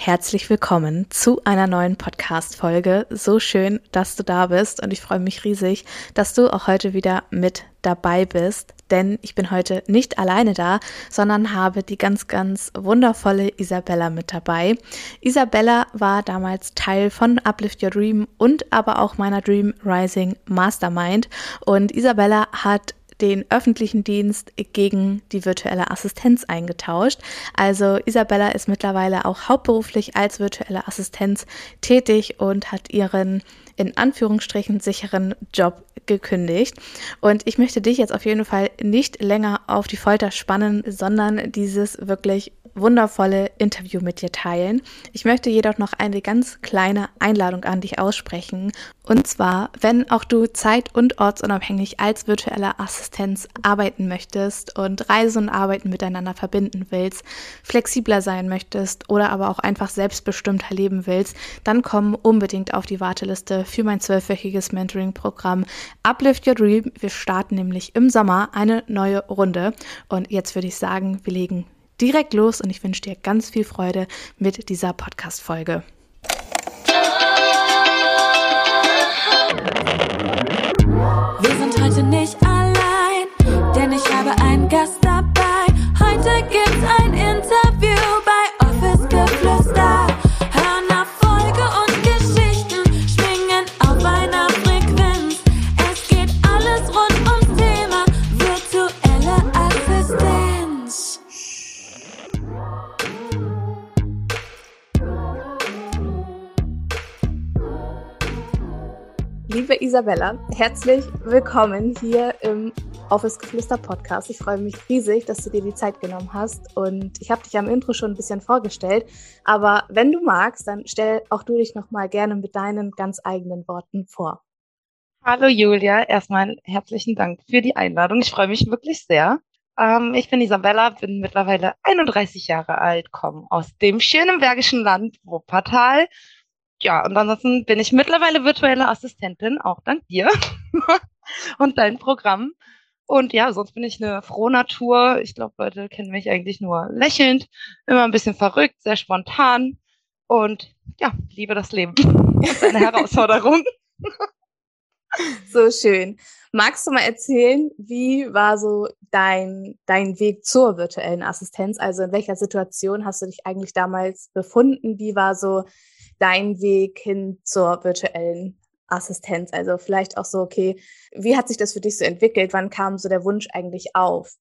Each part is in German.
Herzlich willkommen zu einer neuen Podcast-Folge. So schön, dass du da bist und ich freue mich riesig, dass du auch heute wieder mit dabei bist, denn ich bin heute nicht alleine da, sondern habe die ganz, ganz wundervolle Isabella mit dabei. Isabella war damals Teil von Uplift Your Dream und aber auch meiner Dream Rising Mastermind und Isabella hat den öffentlichen Dienst gegen die virtuelle Assistenz eingetauscht. Also Isabella ist mittlerweile auch hauptberuflich als virtuelle Assistenz tätig und hat ihren in Anführungsstrichen sicheren Job gekündigt. Und ich möchte dich jetzt auf jeden Fall nicht länger auf die Folter spannen, sondern dieses wirklich wundervolle Interview mit dir teilen. Ich möchte jedoch noch eine ganz kleine Einladung an dich aussprechen. Und zwar, wenn auch du zeit- und ortsunabhängig als virtuelle Assistenz arbeiten möchtest und Reise und Arbeiten miteinander verbinden willst, flexibler sein möchtest oder aber auch einfach selbstbestimmter leben willst, dann komm unbedingt auf die Warteliste für mein zwölfwöchiges Mentoring-Programm Uplift Your Dream. Wir starten nämlich im Sommer eine neue Runde. Und jetzt würde ich sagen, wir legen direkt los und ich wünsche dir ganz viel Freude mit dieser Podcast-Folge. Wir sind heute nicht allein, denn ich habe einen Gast dabei. Heute gibt's Isabella, herzlich willkommen hier im Office Geflüster Podcast. Ich freue mich riesig, dass du dir die Zeit genommen hast und ich habe dich am Intro schon ein bisschen vorgestellt, aber wenn du magst, dann stell auch du dich noch mal gerne mit deinen ganz eigenen Worten vor. Hallo Julia, erstmal herzlichen Dank für die Einladung. Ich freue mich wirklich sehr. Ähm, ich bin Isabella, bin mittlerweile 31 Jahre alt, komme aus dem schönen Bergischen Land Wuppertal. Ja, und ansonsten bin ich mittlerweile virtuelle Assistentin, auch dank dir und deinem Programm. Und ja, sonst bin ich eine frohe Natur. Ich glaube, Leute kennen mich eigentlich nur lächelnd, immer ein bisschen verrückt, sehr spontan und ja, liebe das Leben. Das ist eine Herausforderung. So schön. Magst du mal erzählen, wie war so dein, dein Weg zur virtuellen Assistenz? Also in welcher Situation hast du dich eigentlich damals befunden? Wie war so dein Weg hin zur virtuellen Assistenz? Also vielleicht auch so, okay, wie hat sich das für dich so entwickelt? Wann kam so der Wunsch eigentlich auf?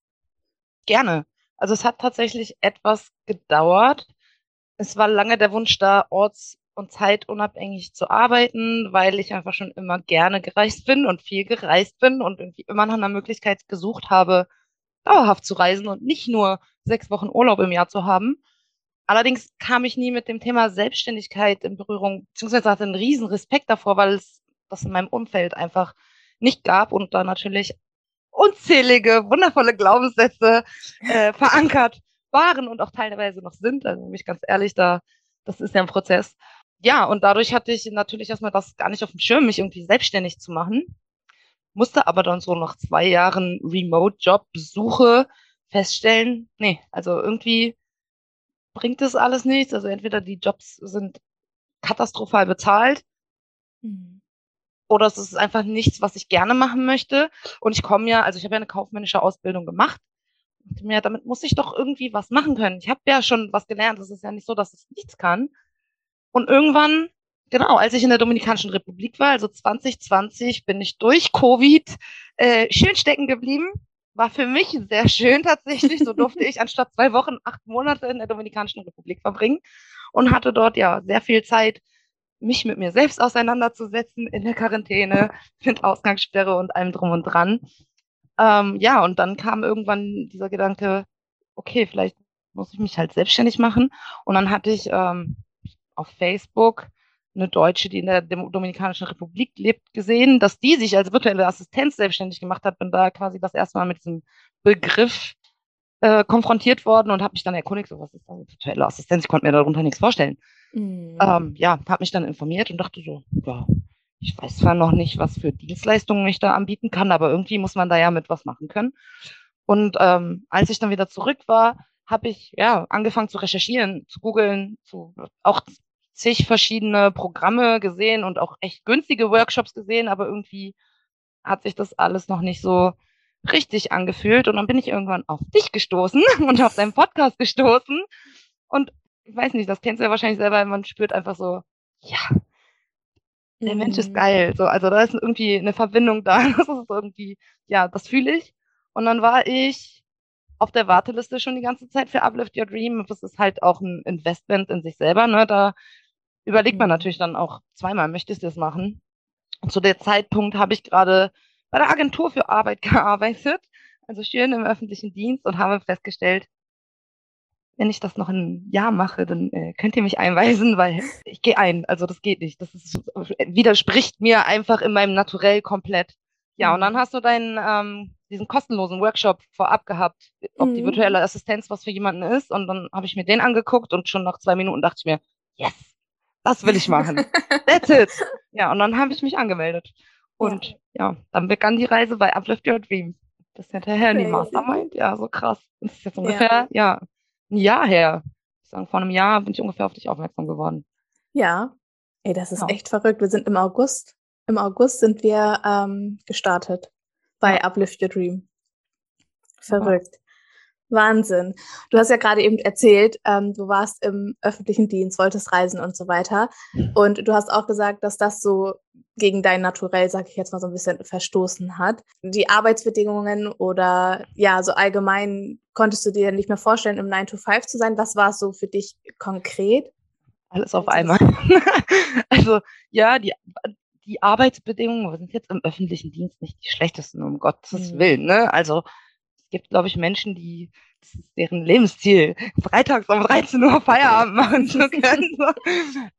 Gerne. Also es hat tatsächlich etwas gedauert. Es war lange der Wunsch da, orts- und zeitunabhängig zu arbeiten, weil ich einfach schon immer gerne gereist bin und viel gereist bin und irgendwie immer nach einer Möglichkeit gesucht habe, dauerhaft zu reisen und nicht nur sechs Wochen Urlaub im Jahr zu haben. Allerdings kam ich nie mit dem Thema Selbstständigkeit in Berührung, beziehungsweise hatte einen riesen Respekt davor, weil es das in meinem Umfeld einfach nicht gab und da natürlich unzählige, wundervolle Glaubenssätze äh, verankert waren und auch teilweise noch sind. Also bin ich ganz ehrlich, da, das ist ja ein Prozess. Ja, und dadurch hatte ich natürlich erstmal das gar nicht auf dem Schirm, mich irgendwie selbstständig zu machen. Musste aber dann so nach zwei Jahren Remote-Job-Besuche feststellen, nee, also irgendwie bringt das alles nichts. Also entweder die Jobs sind katastrophal bezahlt Mhm. oder es ist einfach nichts, was ich gerne machen möchte. Und ich komme ja, also ich habe ja eine kaufmännische Ausbildung gemacht. Und mir, damit muss ich doch irgendwie was machen können. Ich habe ja schon was gelernt. Es ist ja nicht so, dass es nichts kann. Und irgendwann, genau, als ich in der Dominikanischen Republik war, also 2020, bin ich durch Covid äh, schön stecken geblieben. War für mich sehr schön tatsächlich. So durfte ich anstatt zwei Wochen acht Monate in der Dominikanischen Republik verbringen und hatte dort ja sehr viel Zeit, mich mit mir selbst auseinanderzusetzen in der Quarantäne, mit Ausgangssperre und allem drum und dran. Ähm, ja, und dann kam irgendwann dieser Gedanke, okay, vielleicht muss ich mich halt selbstständig machen. Und dann hatte ich ähm, auf Facebook eine Deutsche, die in der Dominikanischen Republik lebt, gesehen, dass die sich als virtuelle Assistenz selbstständig gemacht hat. Bin da quasi das erste Mal mit diesem Begriff äh, konfrontiert worden und habe mich dann erkundigt, so was ist das virtuelle Assistenz? Ich konnte mir darunter nichts vorstellen. Mhm. Ähm, ja, habe mich dann informiert und dachte so, ja, ich weiß zwar noch nicht, was für Dienstleistungen ich da anbieten kann, aber irgendwie muss man da ja mit was machen können. Und ähm, als ich dann wieder zurück war, habe ich ja angefangen zu recherchieren, zu googeln, zu auch zig verschiedene Programme gesehen und auch echt günstige Workshops gesehen, aber irgendwie hat sich das alles noch nicht so richtig angefühlt. Und dann bin ich irgendwann auf dich gestoßen und auf deinen Podcast gestoßen. Und ich weiß nicht, das kennst du ja wahrscheinlich selber, man spürt einfach so, ja, der mhm. Mensch ist mhm. geil. So, also da ist irgendwie eine Verbindung da. Das ist irgendwie, ja, das fühle ich. Und dann war ich auf der Warteliste schon die ganze Zeit für Uplift Your Dream. Das ist halt auch ein Investment in sich selber. Ne? Da überlegt man mhm. natürlich dann auch zweimal, möchtest du das machen? Und zu der Zeitpunkt habe ich gerade bei der Agentur für Arbeit gearbeitet, also schön im öffentlichen Dienst und habe festgestellt, wenn ich das noch ein Jahr mache, dann äh, könnt ihr mich einweisen, weil ich gehe ein. Also das geht nicht. Das ist, widerspricht mir einfach in meinem Naturell komplett. Ja, und dann mhm. hast du deinen ähm, diesen kostenlosen Workshop vorab gehabt, ob mhm. die virtuelle Assistenz was für jemanden ist. Und dann habe ich mir den angeguckt und schon nach zwei Minuten dachte ich mir, yes, das will ich machen. That's it. Ja, und dann habe ich mich angemeldet. Und ja. ja. dann begann die Reise bei Uplift Your Dreams. Bis hinterher in die Mastermind. Ja, so krass. Das ist jetzt ungefähr, ja, ja ein Jahr her. Ich sage, vor einem Jahr bin ich ungefähr auf dich aufmerksam geworden. Ja. Ey, das ist ja. echt verrückt. Wir sind im August. Im August sind wir ähm, gestartet bei. Uplift Your Dream. Verrückt. Wahnsinn. Du hast ja gerade eben erzählt, ähm, du warst im öffentlichen Dienst, wolltest reisen und so weiter. Und du hast auch gesagt, dass das so gegen dein Naturell, sag ich jetzt mal so ein bisschen, verstoßen hat. Die Arbeitsbedingungen oder ja, so allgemein konntest du dir nicht mehr vorstellen, im 9 to 5 zu sein. Was war es so für dich konkret? Alles auf einmal. also ja, die, die Arbeitsbedingungen sind jetzt im öffentlichen Dienst nicht die schlechtesten, um Gottes mhm. Willen. Ne? Also es gibt, glaube ich, Menschen, die, das ist deren Lebensziel, freitags um 13 Uhr Feierabend machen zu können.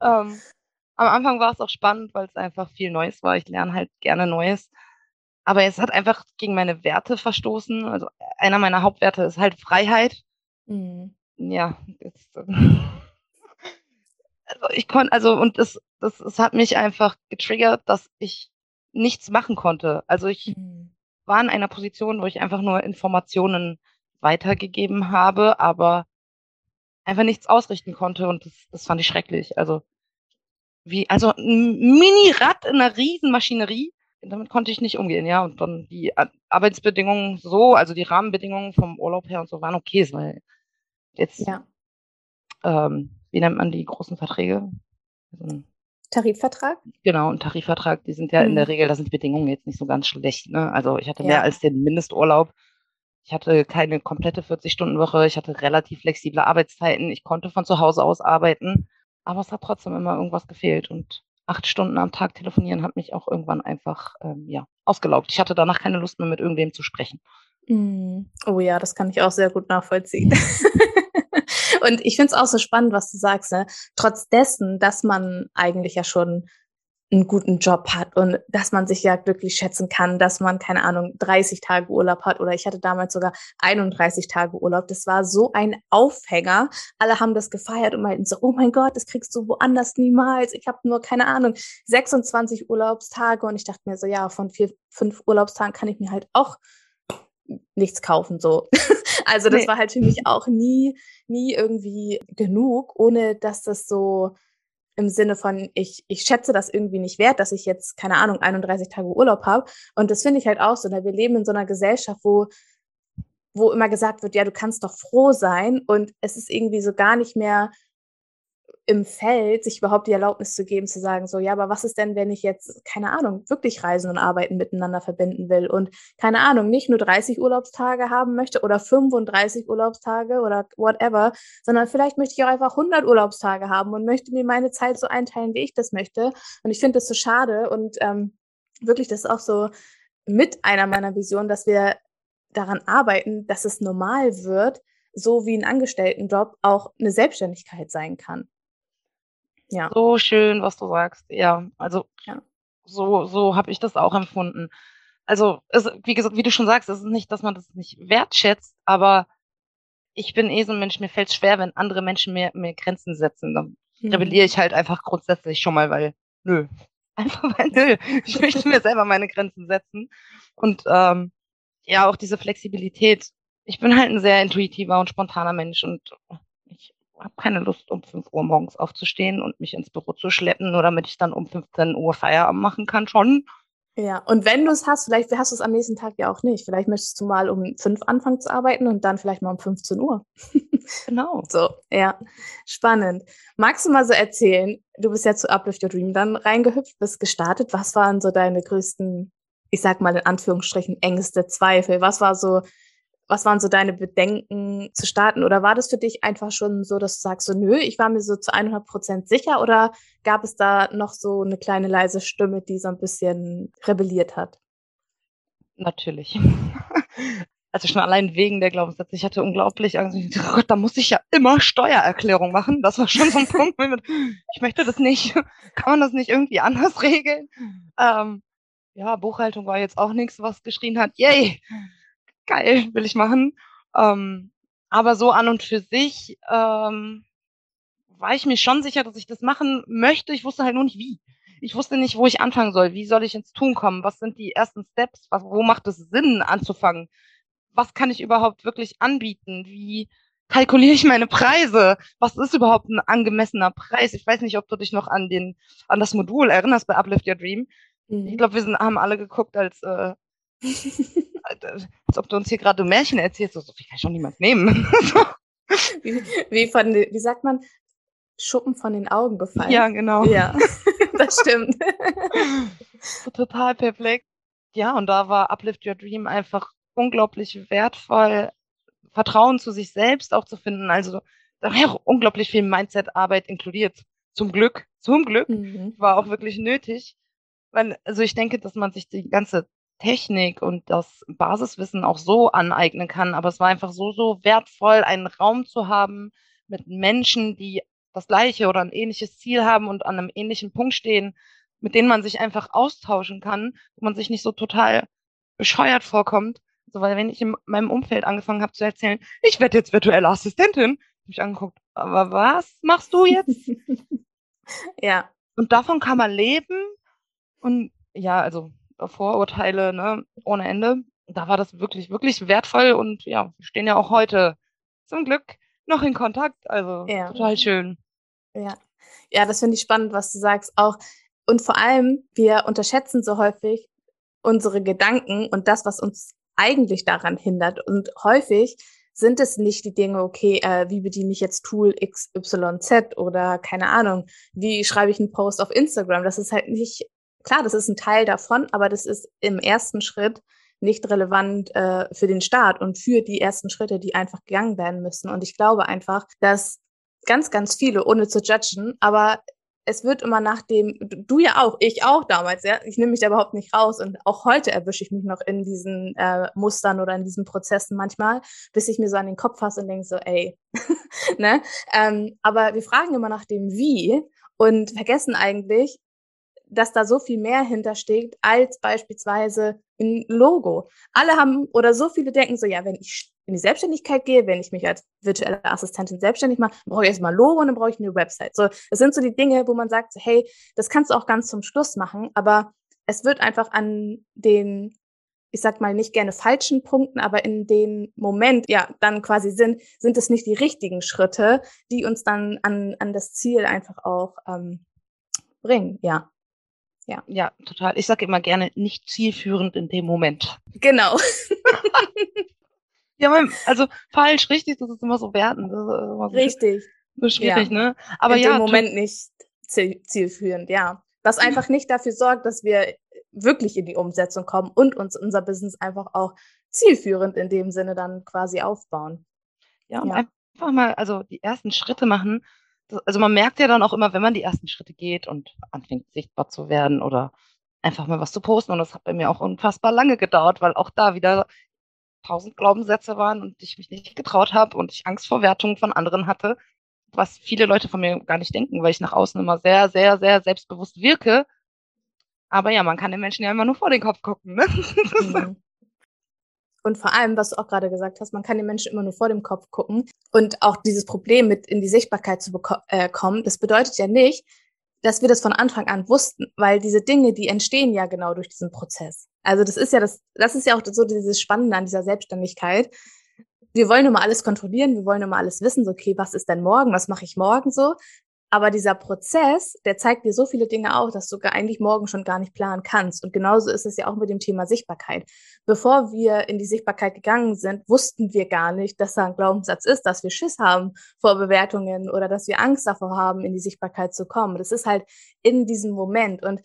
Ähm, am Anfang war es auch spannend, weil es einfach viel Neues war. Ich lerne halt gerne Neues. Aber es hat einfach gegen meine Werte verstoßen. Also einer meiner Hauptwerte ist halt Freiheit. Mhm. Ja, jetzt, äh, also ich konnte, also und das, das, es hat mich einfach getriggert, dass ich nichts machen konnte. Also ich mhm war in einer Position, wo ich einfach nur Informationen weitergegeben habe, aber einfach nichts ausrichten konnte und das, das fand ich schrecklich. Also wie, also ein Mini-Rad in einer Riesenmaschinerie, damit konnte ich nicht umgehen, ja. Und dann die Arbeitsbedingungen so, also die Rahmenbedingungen vom Urlaub her und so waren okay, weil jetzt, ja. ähm, wie nennt man die großen Verträge? Also Tarifvertrag? Genau, ein Tarifvertrag, die sind ja mhm. in der mhm. Regel, da sind die Bedingungen jetzt nicht so ganz schlecht. Ne? Also ich hatte ja. mehr als den Mindesturlaub. Ich hatte keine komplette 40-Stunden-Woche. Ich hatte relativ flexible Arbeitszeiten. Ich konnte von zu Hause aus arbeiten. Aber es hat trotzdem immer irgendwas gefehlt. Und acht Stunden am Tag telefonieren hat mich auch irgendwann einfach ähm, ja, ausgelaugt. Ich hatte danach keine Lust mehr, mit irgendwem zu sprechen. Mhm. Oh ja, das kann ich auch sehr gut nachvollziehen. Und ich finde es auch so spannend, was du sagst, ne? trotz dessen, dass man eigentlich ja schon einen guten Job hat und dass man sich ja glücklich schätzen kann, dass man, keine Ahnung, 30 Tage Urlaub hat oder ich hatte damals sogar 31 Tage Urlaub. Das war so ein Aufhänger. Alle haben das gefeiert und meinten so, oh mein Gott, das kriegst du woanders niemals. Ich habe nur, keine Ahnung, 26 Urlaubstage und ich dachte mir so, ja, von vier, fünf Urlaubstagen kann ich mir halt auch nichts kaufen, so. also das nee. war halt für mich auch nie, nie irgendwie genug, ohne dass das so im Sinne von, ich, ich schätze das irgendwie nicht wert, dass ich jetzt, keine Ahnung, 31 Tage Urlaub habe. Und das finde ich halt auch so. Ne? Wir leben in so einer Gesellschaft, wo, wo immer gesagt wird, ja, du kannst doch froh sein. Und es ist irgendwie so gar nicht mehr im Feld, sich überhaupt die Erlaubnis zu geben, zu sagen, so, ja, aber was ist denn, wenn ich jetzt, keine Ahnung, wirklich Reisen und Arbeiten miteinander verbinden will und, keine Ahnung, nicht nur 30 Urlaubstage haben möchte oder 35 Urlaubstage oder whatever, sondern vielleicht möchte ich auch einfach 100 Urlaubstage haben und möchte mir meine Zeit so einteilen, wie ich das möchte. Und ich finde das so schade und ähm, wirklich, das ist auch so mit einer meiner Visionen, dass wir daran arbeiten, dass es normal wird, so wie ein Angestelltenjob auch eine Selbstständigkeit sein kann. Ja. So schön, was du sagst. Ja, also ja. so, so habe ich das auch empfunden. Also, es, wie gesagt, wie du schon sagst, es ist nicht, dass man das nicht wertschätzt, aber ich bin eh so ein Mensch, mir fällt es schwer, wenn andere Menschen mir, mir Grenzen setzen. Dann mhm. rebelliere ich halt einfach grundsätzlich schon mal, weil, nö. Einfach weil, nö. Ich möchte mir selber meine Grenzen setzen. Und ähm, ja, auch diese Flexibilität. ich bin halt ein sehr intuitiver und spontaner Mensch und habe keine Lust, um 5 Uhr morgens aufzustehen und mich ins Büro zu schleppen, nur damit ich dann um 15 Uhr Feierabend machen kann schon. Ja, und wenn du es hast, vielleicht hast du es am nächsten Tag ja auch nicht. Vielleicht möchtest du mal um fünf anfangen zu arbeiten und dann vielleicht mal um 15 Uhr. Genau. So, ja, spannend. Magst du mal so erzählen, du bist ja zu Uplift Your Dream dann reingehüpft, bist gestartet. Was waren so deine größten, ich sag mal in Anführungsstrichen, Ängste, Zweifel? Was war so was waren so deine Bedenken zu starten? Oder war das für dich einfach schon so, dass du sagst, so, nö, ich war mir so zu 100 Prozent sicher? Oder gab es da noch so eine kleine leise Stimme, die so ein bisschen rebelliert hat? Natürlich. Also schon allein wegen der Glaubenssätze. Ich hatte unglaublich Angst. Oh Gott, da muss ich ja immer Steuererklärung machen. Das war schon so ein Punkt. Ich möchte das nicht. Kann man das nicht irgendwie anders regeln? Ähm, ja, Buchhaltung war jetzt auch nichts, was geschrien hat, yay, geil, will ich machen. Ähm, aber so an und für sich ähm, war ich mir schon sicher, dass ich das machen möchte. Ich wusste halt nur nicht wie. Ich wusste nicht, wo ich anfangen soll. Wie soll ich ins Tun kommen? Was sind die ersten Steps? Was, wo macht es Sinn anzufangen? Was kann ich überhaupt wirklich anbieten? Wie kalkuliere ich meine Preise? Was ist überhaupt ein angemessener Preis? Ich weiß nicht, ob du dich noch an den an das Modul erinnerst bei Uplift Your Dream. Mhm. Ich glaube, wir sind, haben alle geguckt, als äh, als ob du uns hier gerade Märchen erzählst, so, viel kann schon niemand nehmen. wie, wie, von, wie sagt man, Schuppen von den Augen gefallen. Ja, genau. Ja, das stimmt. Total perplex. Ja, und da war Uplift Your Dream einfach unglaublich wertvoll, Vertrauen zu sich selbst auch zu finden. Also da war auch unglaublich viel Mindset-Arbeit inkludiert. Zum Glück, zum Glück, mhm. war auch wirklich nötig. Weil, also ich denke, dass man sich die ganze Technik und das Basiswissen auch so aneignen kann. Aber es war einfach so, so wertvoll, einen Raum zu haben mit Menschen, die das gleiche oder ein ähnliches Ziel haben und an einem ähnlichen Punkt stehen, mit denen man sich einfach austauschen kann, wo man sich nicht so total bescheuert vorkommt. So, weil wenn ich in meinem Umfeld angefangen habe zu erzählen, ich werde jetzt virtuelle Assistentin, habe ich angeguckt, aber was machst du jetzt? ja. Und davon kann man leben. Und ja, also Vorurteile ne, ohne Ende. Da war das wirklich, wirklich wertvoll und ja, wir stehen ja auch heute zum Glück noch in Kontakt. Also ja. total schön. Ja. Ja, das finde ich spannend, was du sagst. Auch und vor allem, wir unterschätzen so häufig unsere Gedanken und das, was uns eigentlich daran hindert. Und häufig sind es nicht die Dinge, okay, äh, wie bediene ich jetzt Tool XYZ oder keine Ahnung, wie schreibe ich einen Post auf Instagram. Das ist halt nicht klar, das ist ein Teil davon, aber das ist im ersten Schritt nicht relevant äh, für den Start und für die ersten Schritte, die einfach gegangen werden müssen. Und ich glaube einfach, dass ganz, ganz viele, ohne zu judgen, aber es wird immer nach dem, du ja auch, ich auch damals, ja, ich nehme mich da überhaupt nicht raus und auch heute erwische ich mich noch in diesen äh, Mustern oder in diesen Prozessen manchmal, bis ich mir so an den Kopf fasse und denke so, ey, ne? Ähm, aber wir fragen immer nach dem Wie und vergessen eigentlich, dass da so viel mehr hintersteckt als beispielsweise ein Logo. Alle haben oder so viele denken so, ja, wenn ich in die Selbstständigkeit gehe, wenn ich mich als virtuelle Assistentin selbstständig mache, brauche ich erstmal Logo und dann brauche ich eine Website. So, das sind so die Dinge, wo man sagt, hey, das kannst du auch ganz zum Schluss machen, aber es wird einfach an den ich sag mal nicht gerne falschen Punkten, aber in dem Moment, ja, dann quasi sind, sind es nicht die richtigen Schritte, die uns dann an, an das Ziel einfach auch ähm, bringen, ja. Ja. Ja, total. Ich sage immer gerne, nicht zielführend in dem Moment. Genau. ja, also falsch, richtig, das ist immer so wertend. So richtig. So schwierig, ja. ne? Aber in ja. Im Moment nicht zielführend, ja. Was einfach nicht dafür sorgt, dass wir wirklich in die Umsetzung kommen und uns unser Business einfach auch zielführend in dem Sinne dann quasi aufbauen. Ja, und ja. einfach mal, also die ersten Schritte machen, also man merkt ja dann auch immer, wenn man die ersten Schritte geht und anfängt sichtbar zu werden oder einfach mal was zu posten. Und das hat bei mir auch unfassbar lange gedauert, weil auch da wieder tausend Glaubenssätze waren und ich mich nicht getraut habe und ich Angst vor Wertungen von anderen hatte, was viele Leute von mir gar nicht denken, weil ich nach außen immer sehr, sehr, sehr selbstbewusst wirke. Aber ja, man kann den Menschen ja immer nur vor den Kopf gucken. Ne? Mhm. Und vor allem, was du auch gerade gesagt hast, man kann den Menschen immer nur vor dem Kopf gucken. Und auch dieses Problem mit in die Sichtbarkeit zu äh, kommen, das bedeutet ja nicht, dass wir das von Anfang an wussten, weil diese Dinge, die entstehen ja genau durch diesen Prozess. Also das ist ja das, das ist ja auch so dieses Spannende an dieser Selbstständigkeit. wir wollen immer alles kontrollieren, wir wollen immer alles wissen, so, okay, was ist denn morgen, was mache ich morgen so? Aber dieser Prozess, der zeigt dir so viele Dinge auf, dass du eigentlich morgen schon gar nicht planen kannst. Und genauso ist es ja auch mit dem Thema Sichtbarkeit. Bevor wir in die Sichtbarkeit gegangen sind, wussten wir gar nicht, dass da ein Glaubenssatz ist, dass wir Schiss haben vor Bewertungen oder dass wir Angst davor haben, in die Sichtbarkeit zu kommen. Das ist halt in diesem Moment. Und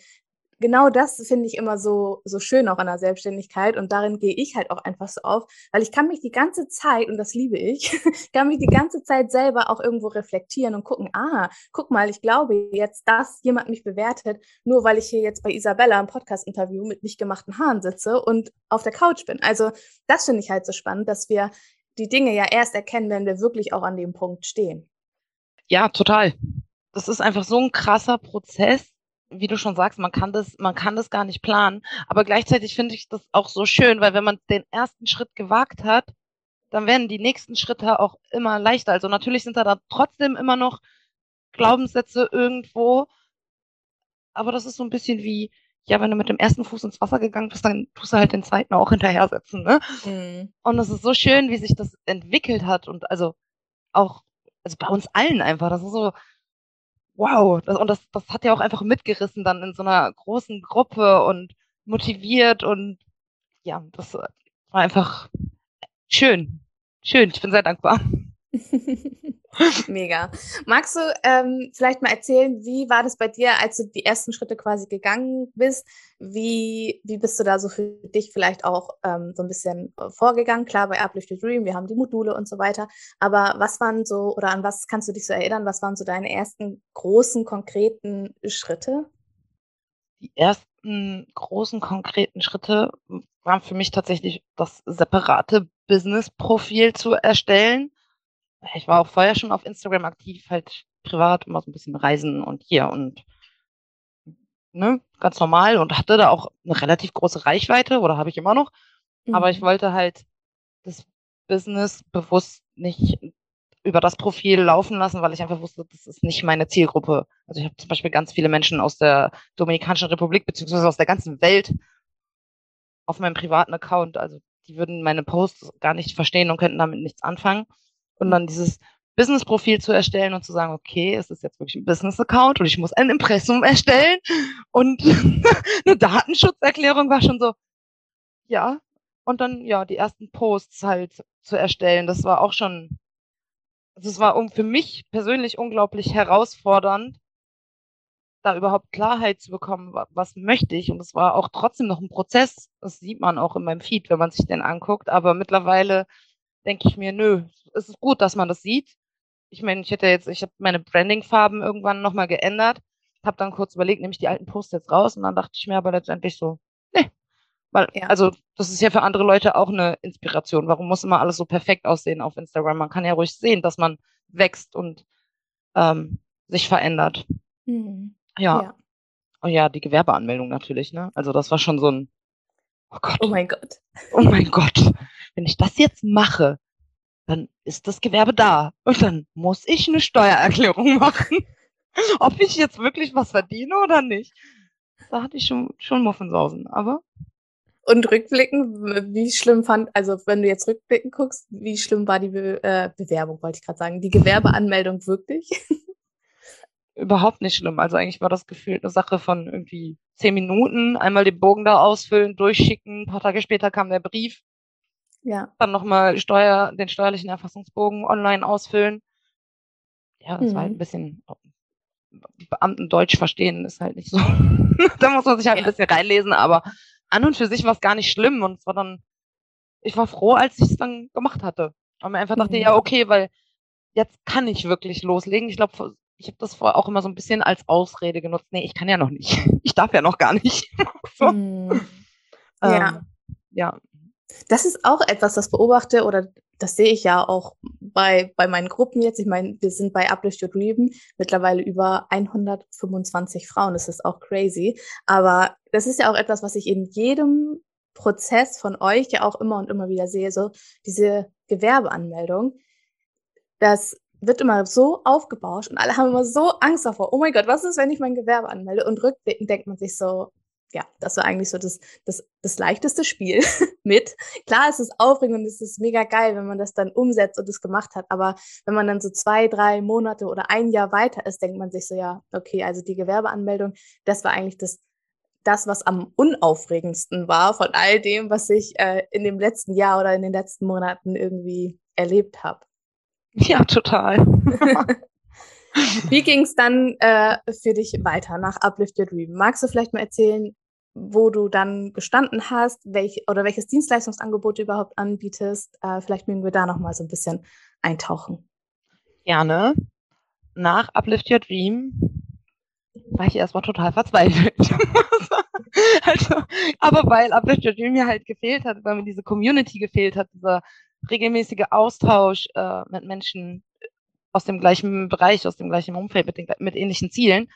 genau das finde ich immer so, so schön auch an der Selbstständigkeit und darin gehe ich halt auch einfach so auf, weil ich kann mich die ganze Zeit, und das liebe ich, kann mich die ganze Zeit selber auch irgendwo reflektieren und gucken, ah, guck mal, ich glaube jetzt, dass jemand mich bewertet, nur weil ich hier jetzt bei Isabella im Podcast-Interview mit nicht gemachten Haaren sitze und auf der Couch bin. Also das finde ich halt so spannend, dass wir die Dinge ja erst erkennen, wenn wir wirklich auch an dem Punkt stehen. Ja, total. Das ist einfach so ein krasser Prozess wie du schon sagst, man kann das, man kann das gar nicht planen. Aber gleichzeitig finde ich das auch so schön, weil wenn man den ersten Schritt gewagt hat, dann werden die nächsten Schritte auch immer leichter. Also natürlich sind da, da trotzdem immer noch Glaubenssätze irgendwo. Aber das ist so ein bisschen wie, ja, wenn du mit dem ersten Fuß ins Wasser gegangen bist, dann tust du halt den zweiten auch hinterher setzen, ne? Mhm. Und es ist so schön, wie sich das entwickelt hat und also auch, also bei uns allen einfach. Das ist so, wow, das, und das, das hat ja auch einfach mitgerissen dann in so einer großen Gruppe und motiviert und ja, das war einfach schön. Schön, ich bin sehr dankbar. Mega. Magst du ähm, vielleicht mal erzählen, wie war das bei dir, als du die ersten Schritte quasi gegangen bist? Wie, wie bist du da so für dich vielleicht auch ähm, so ein bisschen äh, vorgegangen? Klar, bei Uplift Your Dream, wir haben die Module und so weiter. Aber was waren so, oder an was kannst du dich so erinnern? Was waren so deine ersten großen, konkreten Schritte? Die ersten großen, konkreten Schritte waren für mich tatsächlich das separate Business-Profil zu erstellen ich war auch vorher schon auf Instagram aktiv, halt privat, immer so ein bisschen reisen und hier und ne, ganz normal und hatte da auch eine relativ große Reichweite oder habe ich immer noch. Mhm. Aber ich mhm. wollte halt das Business bewusst nicht über das Profil laufen lassen, weil ich einfach wusste, das ist nicht meine Zielgruppe. Also ich habe zum Beispiel ganz viele Menschen aus der Dominikanischen Republik beziehungsweise aus der ganzen Welt auf meinem privaten Account. Also die würden meine Posts gar nicht verstehen und könnten damit nichts anfangen. Und dann dieses Business-Profil zu erstellen und zu sagen, okay, es ist jetzt wirklich ein Business-Account und ich muss ein Impressum erstellen und eine Datenschutzerklärung war schon so, ja. Und dann, ja, die ersten Posts halt zu erstellen, das war auch schon, das war für mich persönlich unglaublich herausfordernd, da überhaupt Klarheit zu bekommen, was möchte ich. Und es war auch trotzdem noch ein Prozess. Das sieht man auch in meinem Feed, wenn man sich den anguckt. Aber mittlerweile denke ich mir, nö, es ist gut, dass man das sieht. Ich meine, ich hätte jetzt, ich habe meine Branding-Farben irgendwann nochmal geändert, habe dann kurz überlegt, nehme ich die alten Posts jetzt raus und dann dachte ich mir aber letztendlich so, nee. Weil, ja. also, das ist ja für andere Leute auch eine Inspiration. Warum muss immer alles so perfekt aussehen auf Instagram? Man kann ja ruhig sehen, dass man wächst und ähm, sich verändert. Mhm. Ja. ja. Oh ja, die Gewerbeanmeldung natürlich, ne? Also das war schon so ein, oh Gott. Oh mein Gott. Oh mein Gott wenn ich das jetzt mache, dann ist das Gewerbe da. Und dann muss ich eine Steuererklärung machen, ob ich jetzt wirklich was verdiene oder nicht. Da hatte ich schon, schon Muffensausen, aber. Und rückblicken, wie schlimm fand, also wenn du jetzt rückblicken guckst, wie schlimm war die Be äh, Bewerbung, wollte ich gerade sagen, die Gewerbeanmeldung wirklich? Überhaupt nicht schlimm. Also eigentlich war das gefühlt eine Sache von irgendwie zehn Minuten, einmal den Bogen da ausfüllen, durchschicken, ein paar Tage später kam der Brief, ja. Dann nochmal Steuer, den steuerlichen Erfassungsbogen online ausfüllen. Ja, das mhm. war halt mhm. ein bisschen Beamtendeutsch verstehen ist halt nicht so. da muss man sich halt ja. ein bisschen reinlesen, aber an und für sich war es gar nicht schlimm und es war dann, ich war froh, als ich es dann gemacht hatte. Und mir einfach dachte, mhm. ja, okay, weil jetzt kann ich wirklich loslegen. Ich glaube, ich habe das vorher auch immer so ein bisschen als Ausrede genutzt. Nee, ich kann ja noch nicht. Ich darf ja noch gar nicht. so. mhm. Ja. Ähm, ja, das ist auch etwas, das beobachte oder das sehe ich ja auch bei, bei meinen Gruppen jetzt. Ich meine, wir sind bei Uplift Your Dream mittlerweile über 125 Frauen. Das ist auch crazy. Aber das ist ja auch etwas, was ich in jedem Prozess von euch ja auch immer und immer wieder sehe. So diese Gewerbeanmeldung. Das wird immer so aufgebauscht und alle haben immer so Angst davor. Oh mein Gott, was ist, wenn ich mein Gewerbe anmelde? Und rückblickend denkt man sich so, ja, das war eigentlich so das, das, das leichteste Spiel mit. Klar, es ist aufregend und es ist mega geil, wenn man das dann umsetzt und es gemacht hat. Aber wenn man dann so zwei, drei Monate oder ein Jahr weiter ist, denkt man sich so, ja, okay, also die Gewerbeanmeldung, das war eigentlich das, das, was am unaufregendsten war von all dem, was ich äh, in dem letzten Jahr oder in den letzten Monaten irgendwie erlebt habe. Ja, total. Wie ging es dann äh, für dich weiter nach Uplift Your Dream? Magst du vielleicht mal erzählen, wo du dann gestanden hast, welch, oder welches Dienstleistungsangebot du überhaupt anbietest? Äh, vielleicht mögen wir da noch mal so ein bisschen eintauchen. Gerne. Nach Uplift Your Dream war ich erstmal total verzweifelt. also, aber weil Uplift Your Dream mir halt gefehlt hat, weil mir diese Community gefehlt hat, dieser regelmäßige Austausch äh, mit Menschen aus dem gleichen Bereich, aus dem gleichen Umfeld, mit, den, mit ähnlichen Zielen.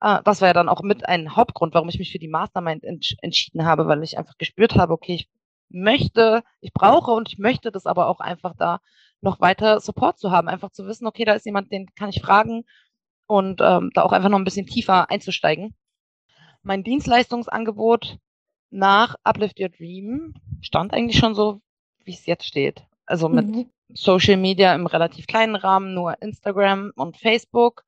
Äh, das war ja dann auch mit ein Hauptgrund, warum ich mich für die Mastermind ents entschieden habe, weil ich einfach gespürt habe, okay, ich möchte, ich brauche und ich möchte das aber auch einfach da noch weiter Support zu haben, einfach zu wissen, okay, da ist jemand, den kann ich fragen und ähm, da auch einfach noch ein bisschen tiefer einzusteigen. Mein Dienstleistungsangebot nach Uplift Your Dream stand eigentlich schon so, wie es jetzt steht. Also mit mhm. Social Media im relativ kleinen Rahmen, nur Instagram und Facebook,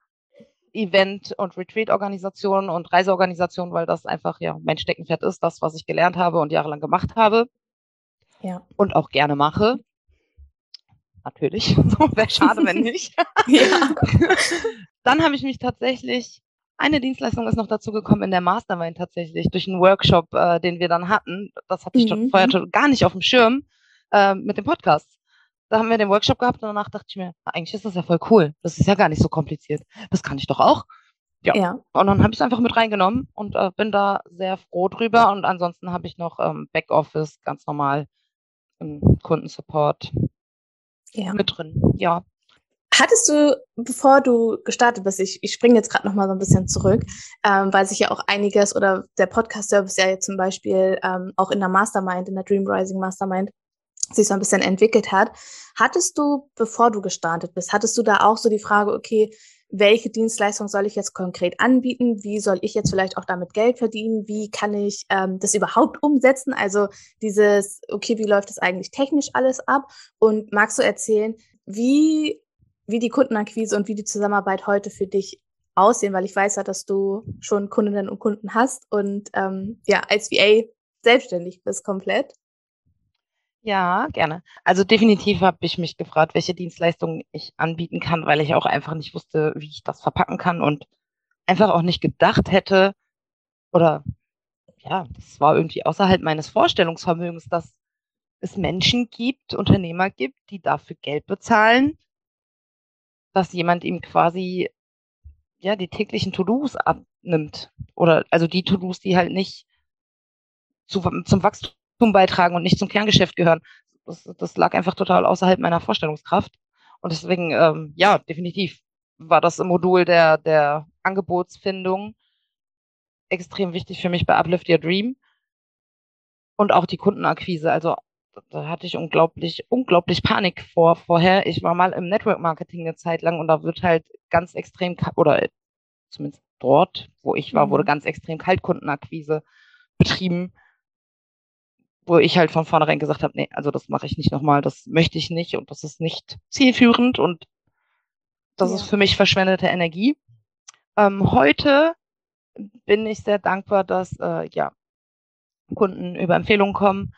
Event- und Retreat-Organisationen und Reiseorganisationen, weil das einfach ja mein Steckenpferd ist, das, was ich gelernt habe und jahrelang gemacht habe. Ja. Und auch gerne mache. Natürlich. So wäre schade, wenn nicht. Dann habe ich mich tatsächlich eine Dienstleistung ist noch dazu gekommen in der Mastermind tatsächlich, durch einen Workshop, äh, den wir dann hatten. Das hatte ich mhm. vorher gar nicht auf dem Schirm äh, mit dem Podcast. Da haben wir den Workshop gehabt und danach dachte ich mir, eigentlich ist das ja voll cool. Das ist ja gar nicht so kompliziert. Das kann ich doch auch. Ja. ja. Und dann habe ich es einfach mit reingenommen und äh, bin da sehr froh drüber. Und ansonsten habe ich noch ähm, Backoffice ganz normal im Kundensupport ja. mit drin. Ja. Hattest du, bevor du gestartet bist, ich, ich springe jetzt gerade noch mal so ein bisschen zurück, ähm, weil sich ja auch einiges oder der Podcast-Service ja jetzt zum Beispiel ähm, auch in der Mastermind, in der Dream Rising Mastermind, sich so ein bisschen entwickelt hat. Hattest du, bevor du gestartet bist, hattest du da auch so die Frage, okay, welche Dienstleistung soll ich jetzt konkret anbieten? Wie soll ich jetzt vielleicht auch damit Geld verdienen? Wie kann ich ähm, das überhaupt umsetzen? Also dieses, okay, wie läuft das eigentlich technisch alles ab? Und magst du erzählen, wie, wie die Kundenakquise und wie die Zusammenarbeit heute für dich aussehen? Weil ich weiß ja, dass du schon Kundinnen und Kunden hast und ähm, ja, als VA selbstständig bist komplett. Ja, gerne. Also definitiv habe ich mich gefragt, welche Dienstleistungen ich anbieten kann, weil ich auch einfach nicht wusste, wie ich das verpacken kann und einfach auch nicht gedacht hätte oder ja, das war irgendwie außerhalb meines Vorstellungsvermögens, dass es Menschen gibt, Unternehmer gibt, die dafür Geld bezahlen, dass jemand ihm quasi ja die täglichen To-Dos abnimmt oder also die To-Dos, die halt nicht zu, zum Wachstum beitragen und nicht zum Kerngeschäft gehören. Das, das lag einfach total außerhalb meiner Vorstellungskraft. Und deswegen, ähm, ja, definitiv war das im Modul der, der Angebotsfindung extrem wichtig für mich bei Uplift Your Dream. Und auch die Kundenakquise. Also da hatte ich unglaublich, unglaublich Panik vor vorher. Ich war mal im Network Marketing eine Zeit lang und da wird halt ganz extrem, oder zumindest dort, wo ich war, mhm. wurde ganz extrem Kaltkundenakquise betrieben wo ich halt von vornherein gesagt habe, nee, also das mache ich nicht nochmal, das möchte ich nicht und das ist nicht zielführend und das ja. ist für mich verschwendete Energie. Ähm, heute bin ich sehr dankbar, dass äh, ja Kunden über Empfehlungen kommen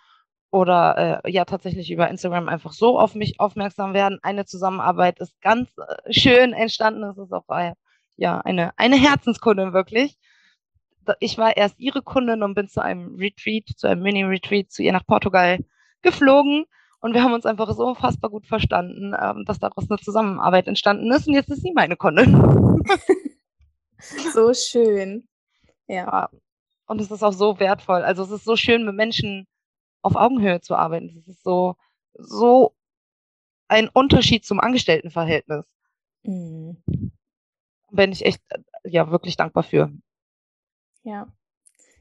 oder äh, ja tatsächlich über Instagram einfach so auf mich aufmerksam werden. Eine Zusammenarbeit ist ganz äh, schön entstanden. Es ist auch äh, ja eine eine Herzenskundin wirklich ich war erst ihre Kundin und bin zu einem Retreat, zu einem Mini-Retreat zu ihr nach Portugal geflogen. Und wir haben uns einfach so unfassbar gut verstanden, ähm, dass daraus eine Zusammenarbeit entstanden ist. Und jetzt ist sie meine Kundin. so schön. Ja. Und es ist auch so wertvoll. Also es ist so schön, mit Menschen auf Augenhöhe zu arbeiten. Es ist so, so ein Unterschied zum Angestelltenverhältnis. Mhm. Bin ich echt, ja, wirklich dankbar für. Ja.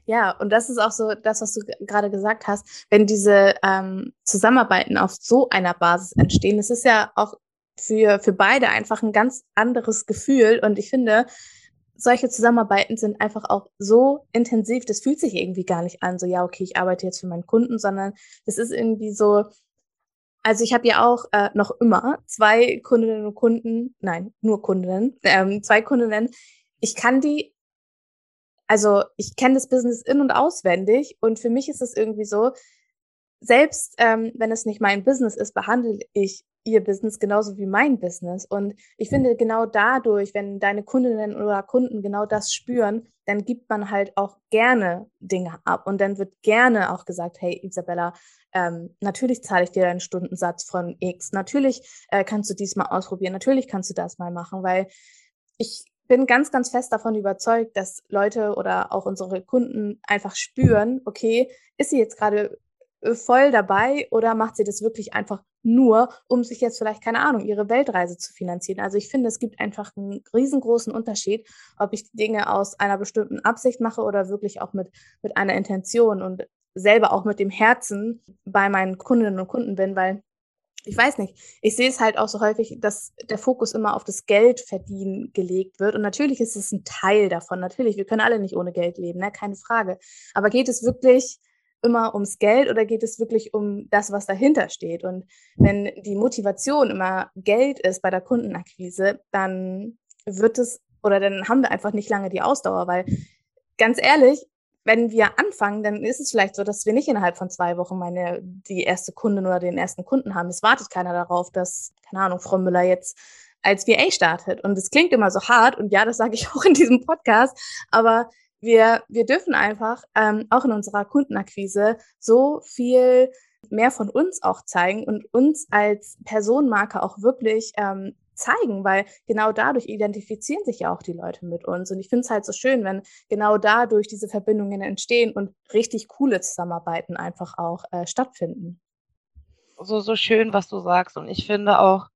Ja, und das ist auch so das, was du gerade gesagt hast, wenn diese ähm, Zusammenarbeiten auf so einer Basis entstehen, das ist ja auch für, für beide einfach ein ganz anderes Gefühl. Und ich finde, solche Zusammenarbeiten sind einfach auch so intensiv, das fühlt sich irgendwie gar nicht an, so ja, okay, ich arbeite jetzt für meinen Kunden, sondern das ist irgendwie so, also ich habe ja auch äh, noch immer zwei Kundinnen und Kunden, nein, nur Kundinnen, ähm, zwei Kundinnen. Ich kann die, also ich kenne das Business in und auswendig und für mich ist es irgendwie so, selbst ähm, wenn es nicht mein Business ist, behandle ich ihr Business genauso wie mein Business. Und ich finde, genau dadurch, wenn deine Kundinnen oder Kunden genau das spüren, dann gibt man halt auch gerne Dinge ab. Und dann wird gerne auch gesagt, hey Isabella, ähm, natürlich zahle ich dir deinen Stundensatz von X. Natürlich äh, kannst du dies mal ausprobieren. Natürlich kannst du das mal machen, weil ich bin ganz, ganz fest davon überzeugt, dass Leute oder auch unsere Kunden einfach spüren, okay, ist sie jetzt gerade äh, voll dabei oder macht sie das wirklich einfach nur, um sich jetzt vielleicht, keine Ahnung, ihre Weltreise zu finanzieren. Also ich finde, es gibt einfach einen riesengroßen Unterschied, ob ich Dinge aus einer bestimmten Absicht mache oder wirklich auch mit, mit einer Intention und selber auch mit dem Herzen bei meinen Kundinnen und Kunden bin, weil ich weiß nicht, ich sehe es halt auch so häufig, dass der Fokus immer auf das Geldverdienen gelegt wird. Und natürlich ist es ein Teil davon. Natürlich, wir können alle nicht ohne Geld leben, ne? keine Frage. Aber geht es wirklich immer ums Geld oder geht es wirklich um das, was dahinter steht? Und wenn die Motivation immer Geld ist bei der Kundenakquise, dann wird es oder dann haben wir einfach nicht lange die Ausdauer, weil ganz ehrlich, wenn wir anfangen, dann ist es vielleicht so, dass wir nicht innerhalb von zwei Wochen meine, die erste Kundin oder den ersten Kunden haben. Es wartet keiner darauf, dass, keine Ahnung, Frau Müller jetzt als VA startet. Und es klingt immer so hart und ja, das sage ich auch in diesem Podcast, aber wir, wir dürfen einfach ähm, auch in unserer Kundenakquise so viel mehr von uns auch zeigen und uns als Personenmarke auch wirklich ähm, zeigen, weil genau dadurch identifizieren sich ja auch die Leute mit uns. Und ich finde es halt so schön, wenn genau dadurch diese Verbindungen entstehen und richtig coole Zusammenarbeiten einfach auch äh, stattfinden. So, so schön, was du sagst. Und ich finde auch,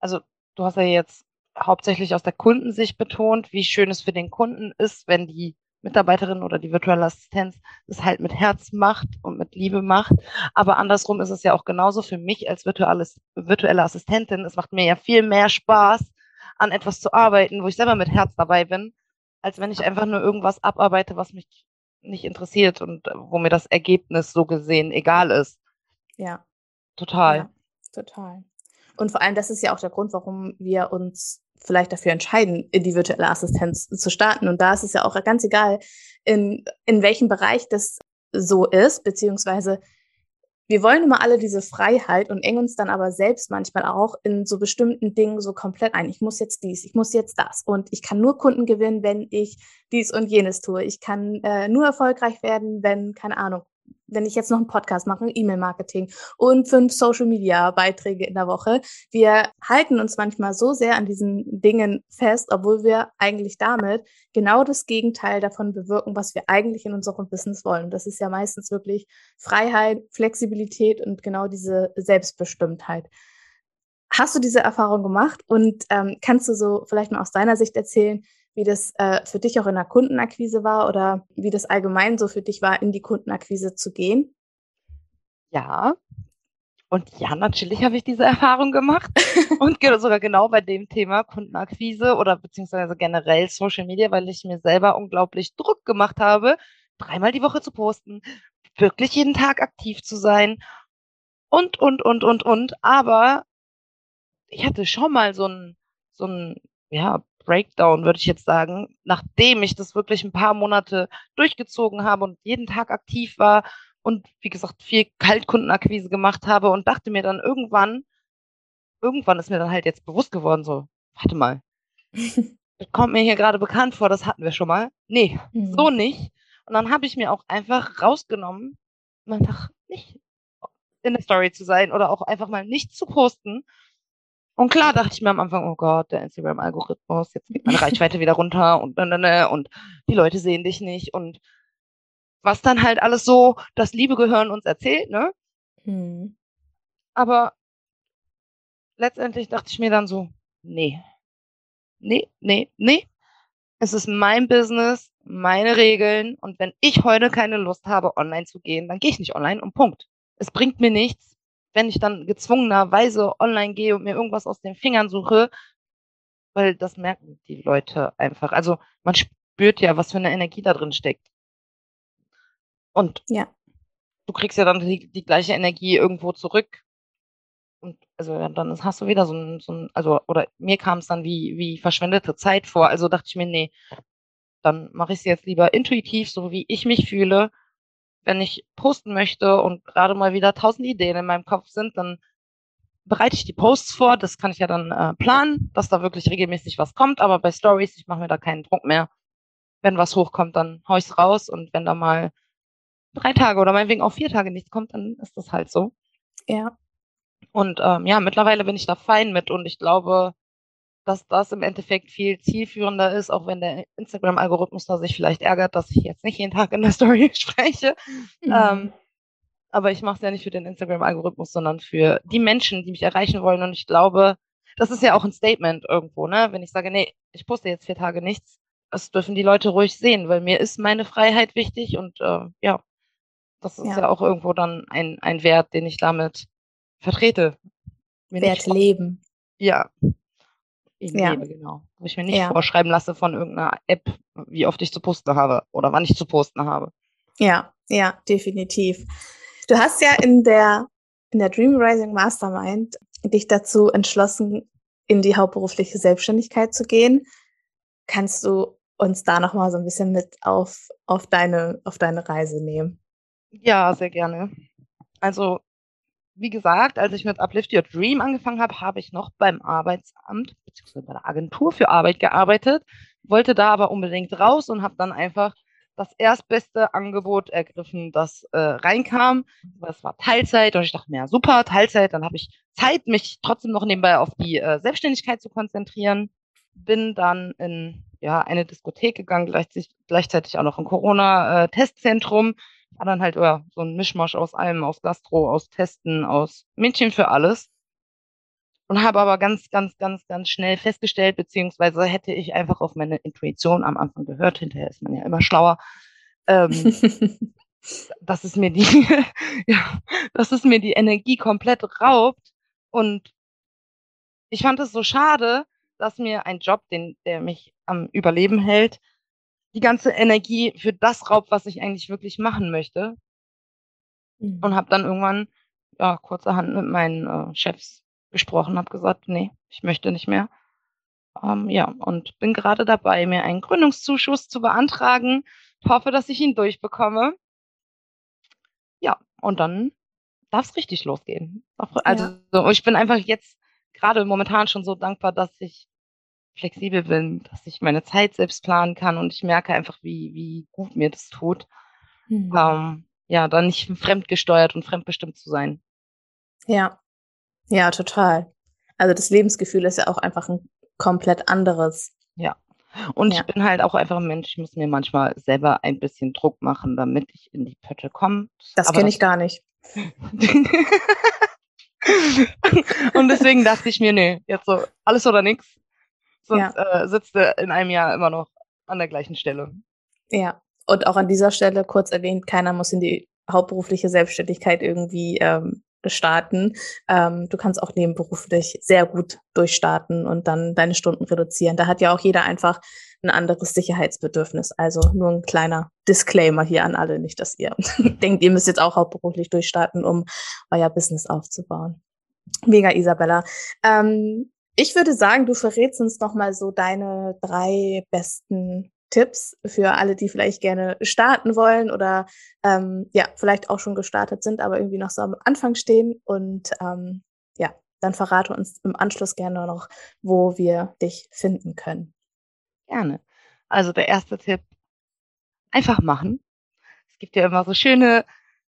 also du hast ja jetzt hauptsächlich aus der Kundensicht betont, wie schön es für den Kunden ist, wenn die Mitarbeiterin oder die virtuelle Assistenz das halt mit Herz macht und mit Liebe macht. Aber andersrum ist es ja auch genauso für mich als virtuelles, virtuelle Assistentin. Es macht mir ja viel mehr Spaß, an etwas zu arbeiten, wo ich selber mit Herz dabei bin, als wenn ich einfach nur irgendwas abarbeite, was mich nicht interessiert und wo mir das Ergebnis so gesehen egal ist. Ja. Total. Ja, total. Und vor allem, das ist ja auch der Grund, warum wir uns vielleicht dafür entscheiden, in die virtuelle Assistenz zu starten. Und da ist es ja auch ganz egal, in, in welchem Bereich das so ist, beziehungsweise wir wollen immer alle diese Freiheit und engen uns dann aber selbst manchmal auch in so bestimmten Dingen so komplett ein. Ich muss jetzt dies, ich muss jetzt das und ich kann nur Kunden gewinnen, wenn ich dies und jenes tue. Ich kann äh, nur erfolgreich werden, wenn, keine Ahnung, wenn ich jetzt noch einen Podcast mache, E-Mail-Marketing und fünf Social-Media-Beiträge in der Woche. Wir halten uns manchmal so sehr an diesen Dingen fest, obwohl wir eigentlich damit genau das Gegenteil davon bewirken, was wir eigentlich in unserem Business wollen. Das ist ja meistens wirklich Freiheit, Flexibilität und genau diese Selbstbestimmtheit. Hast du diese Erfahrung gemacht und ähm, kannst du so vielleicht mal aus deiner Sicht erzählen, wie das äh, für dich auch in der Kundenakquise war oder wie das allgemein so für dich war, in die Kundenakquise zu gehen? Ja. Und ja, natürlich habe ich diese Erfahrung gemacht. und sogar genau bei dem Thema Kundenakquise oder beziehungsweise generell Social Media, weil ich mir selber unglaublich Druck gemacht habe, dreimal die Woche zu posten, wirklich jeden Tag aktiv zu sein und, und, und, und, und. Aber ich hatte schon mal so ein, so ein, ja, Breakdown, würde ich jetzt sagen, nachdem ich das wirklich ein paar Monate durchgezogen habe und jeden Tag aktiv war und wie gesagt viel Kaltkundenakquise gemacht habe und dachte mir dann irgendwann, irgendwann ist mir dann halt jetzt bewusst geworden, so, warte mal, das kommt mir hier gerade bekannt vor, das hatten wir schon mal. Nee, mhm. so nicht. Und dann habe ich mir auch einfach rausgenommen, einfach nicht in der Story zu sein oder auch einfach mal nicht zu posten und klar dachte ich mir am Anfang, oh Gott, der Instagram-Algorithmus, jetzt geht meine Reichweite wieder runter und, und, und die Leute sehen dich nicht und was dann halt alles so das liebe Gehirn uns erzählt, ne? Hm. Aber letztendlich dachte ich mir dann so, nee, nee, nee, nee. Es ist mein Business, meine Regeln und wenn ich heute keine Lust habe, online zu gehen, dann gehe ich nicht online und Punkt. Es bringt mir nichts, wenn ich dann gezwungenerweise online gehe und mir irgendwas aus den Fingern suche, weil das merken die Leute einfach. Also man spürt ja, was für eine Energie da drin steckt. Und ja. du kriegst ja dann die, die gleiche Energie irgendwo zurück. Und also ja, dann hast du wieder so ein, so ein also, oder mir kam es dann wie, wie verschwendete Zeit vor. Also dachte ich mir, nee, dann mache ich es jetzt lieber intuitiv, so wie ich mich fühle. Wenn ich posten möchte und gerade mal wieder tausend Ideen in meinem Kopf sind, dann bereite ich die Posts vor. Das kann ich ja dann äh, planen, dass da wirklich regelmäßig was kommt. Aber bei Stories, ich mache mir da keinen Druck mehr. Wenn was hochkommt, dann hau ich's raus. Und wenn da mal drei Tage oder meinetwegen auch vier Tage nichts kommt, dann ist das halt so. Ja. Und ähm, ja, mittlerweile bin ich da fein mit und ich glaube, dass das im Endeffekt viel zielführender ist, auch wenn der Instagram-Algorithmus da sich vielleicht ärgert, dass ich jetzt nicht jeden Tag in der Story spreche. Mhm. Ähm, aber ich mache es ja nicht für den Instagram-Algorithmus, sondern für die Menschen, die mich erreichen wollen. Und ich glaube, das ist ja auch ein Statement irgendwo, ne? Wenn ich sage, nee, ich poste jetzt vier Tage nichts, das dürfen die Leute ruhig sehen, weil mir ist meine Freiheit wichtig und äh, ja, das ist ja. ja, auch irgendwo dann ein, ein Wert, den ich damit vertrete. Mir Wert leben. Ja. Ich ja. lebe, genau. Wo ich mir nicht ja. vorschreiben lasse von irgendeiner App, wie oft ich zu posten habe oder wann ich zu posten habe. Ja, ja, definitiv. Du hast ja in der, in der Dream Rising Mastermind dich dazu entschlossen, in die hauptberufliche Selbstständigkeit zu gehen. Kannst du uns da noch mal so ein bisschen mit auf, auf, deine, auf deine Reise nehmen? Ja, sehr gerne. Also, wie gesagt, als ich mit Uplift Your Dream angefangen habe, habe ich noch beim Arbeitsamt bzw. bei der Agentur für Arbeit gearbeitet, wollte da aber unbedingt raus und habe dann einfach das erstbeste Angebot ergriffen, das äh, reinkam. Das war Teilzeit und ich dachte mir, ja, super, Teilzeit, dann habe ich Zeit, mich trotzdem noch nebenbei auf die äh, Selbstständigkeit zu konzentrieren. Bin dann in ja, eine Diskothek gegangen, gleichzeitig, auch noch ein Corona-Testzentrum. Äh, war dann halt ja, so ein Mischmasch aus allem, aus Gastro, aus Testen, aus Mädchen für alles. Und habe aber ganz, ganz, ganz, ganz schnell festgestellt, beziehungsweise hätte ich einfach auf meine Intuition am Anfang gehört, hinterher ist man ja immer schlauer, ähm, dass es mir die, ja, dass es mir die Energie komplett raubt. Und ich fand es so schade, dass mir ein Job, den, der mich am Überleben hält, die ganze Energie für das raubt, was ich eigentlich wirklich machen möchte. Mhm. Und habe dann irgendwann ja, kurzerhand mit meinen äh, Chefs gesprochen, habe gesagt, nee, ich möchte nicht mehr. Ähm, ja, und bin gerade dabei, mir einen Gründungszuschuss zu beantragen. Hoffe, dass ich ihn durchbekomme. Ja, und dann darf es richtig losgehen. Also ja. ich bin einfach jetzt gerade momentan schon so dankbar, dass ich flexibel bin, dass ich meine Zeit selbst planen kann und ich merke einfach, wie, wie gut mir das tut, mhm. ähm, ja, dann nicht fremdgesteuert und fremdbestimmt zu sein. Ja, ja, total. Also das Lebensgefühl ist ja auch einfach ein komplett anderes. Ja. Und ja. ich bin halt auch einfach ein Mensch, ich muss mir manchmal selber ein bisschen Druck machen, damit ich in die Pötte komme. Das kenne ich gar nicht. und deswegen dachte ich mir, nee, jetzt so alles oder nichts. Sonst ja. äh, sitzt er in einem Jahr immer noch an der gleichen Stelle. Ja, und auch an dieser Stelle kurz erwähnt, keiner muss in die hauptberufliche Selbstständigkeit irgendwie ähm, starten. Ähm, du kannst auch nebenberuflich sehr gut durchstarten und dann deine Stunden reduzieren. Da hat ja auch jeder einfach ein anderes Sicherheitsbedürfnis. Also nur ein kleiner Disclaimer hier an alle, nicht, dass ihr denkt, ihr müsst jetzt auch hauptberuflich durchstarten, um euer Business aufzubauen. Mega, Isabella. Ähm, ich würde sagen, du verrätst uns noch mal so deine drei besten Tipps für alle, die vielleicht gerne starten wollen oder ähm, ja, vielleicht auch schon gestartet sind, aber irgendwie noch so am Anfang stehen. Und ähm, ja, dann verrate uns im Anschluss gerne noch, wo wir dich finden können. Gerne. Also der erste Tipp, einfach machen. Es gibt ja immer so schöne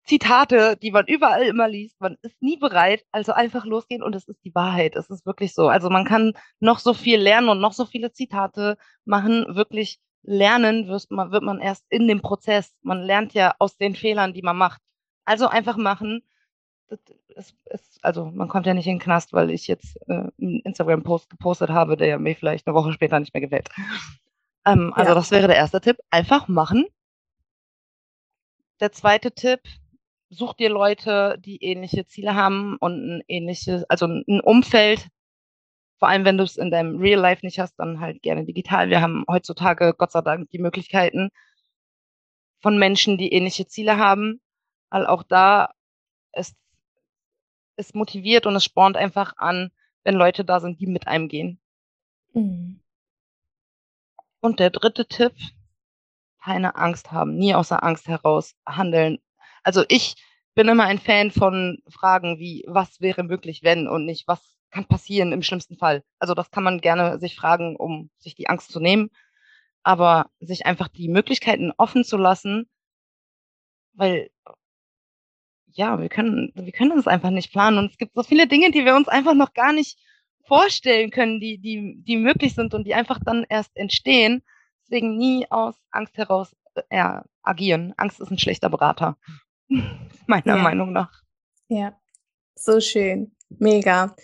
Zitate, die man überall immer liest. Man ist nie bereit, also einfach losgehen und es ist die Wahrheit. Es ist wirklich so. Also man kann noch so viel lernen und noch so viele Zitate machen. Wirklich lernen wird man, wird man erst in dem Prozess. Man lernt ja aus den Fehlern, die man macht. Also einfach machen. Ist, ist, also man kommt ja nicht in den Knast, weil ich jetzt äh, einen Instagram-Post gepostet habe, der mir vielleicht eine Woche später nicht mehr gefällt. Ähm, also ja. das wäre der erste Tipp. Einfach machen. Der zweite Tipp, such dir Leute, die ähnliche Ziele haben und ein ähnliches, also ein Umfeld, vor allem, wenn du es in deinem Real Life nicht hast, dann halt gerne digital. Wir haben heutzutage Gott sei Dank die Möglichkeiten von Menschen, die ähnliche Ziele haben, weil auch da ist es motiviert und es spornt einfach an, wenn Leute da sind, die mit einem gehen. Mhm. Und der dritte Tipp, keine Angst haben, nie außer Angst heraus handeln. Also ich bin immer ein Fan von Fragen wie, was wäre möglich, wenn und nicht, was kann passieren im schlimmsten Fall. Also das kann man gerne sich fragen, um sich die Angst zu nehmen, aber sich einfach die Möglichkeiten offen zu lassen, weil ja, wir können, wir können uns einfach nicht planen und es gibt so viele Dinge, die wir uns einfach noch gar nicht vorstellen können, die, die, die möglich sind und die einfach dann erst entstehen. Deswegen nie aus Angst heraus äh, agieren. Angst ist ein schlechter Berater, meiner ja. Meinung nach. Ja, so schön. Mega.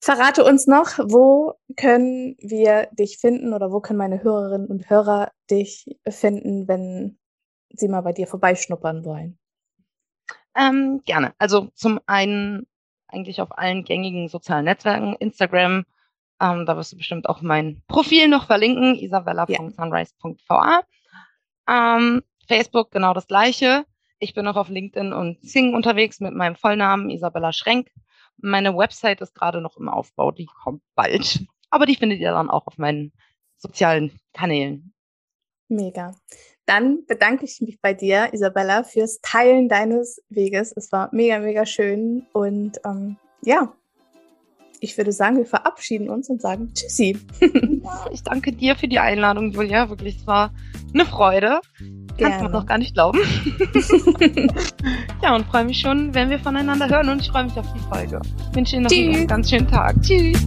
Verrate uns noch, wo können wir dich finden oder wo können meine Hörerinnen und Hörer dich finden, wenn sie mal bei dir vorbeischnuppern wollen? Ähm, gerne. Also zum einen eigentlich auf allen gängigen sozialen Netzwerken, Instagram, ähm, da wirst du bestimmt auch mein Profil noch verlinken, isabella.sunrise.va. Ähm, Facebook genau das gleiche. Ich bin auch auf LinkedIn und Sing unterwegs mit meinem Vollnamen Isabella Schrenk. Meine Website ist gerade noch im Aufbau, die kommt bald. Aber die findet ihr dann auch auf meinen sozialen Kanälen. Mega. Dann bedanke ich mich bei dir, Isabella, fürs Teilen deines Weges. Es war mega, mega schön. Und ähm, ja, ich würde sagen, wir verabschieden uns und sagen Tschüssi. ja, ich danke dir für die Einladung, Julia. Wirklich, es war eine Freude. Kannst du noch gar nicht glauben. ja, und freue mich schon, wenn wir voneinander hören und ich freue mich auf die Folge. Ich wünsche Ihnen noch Tschüss. einen ganz schönen Tag. Tschüss.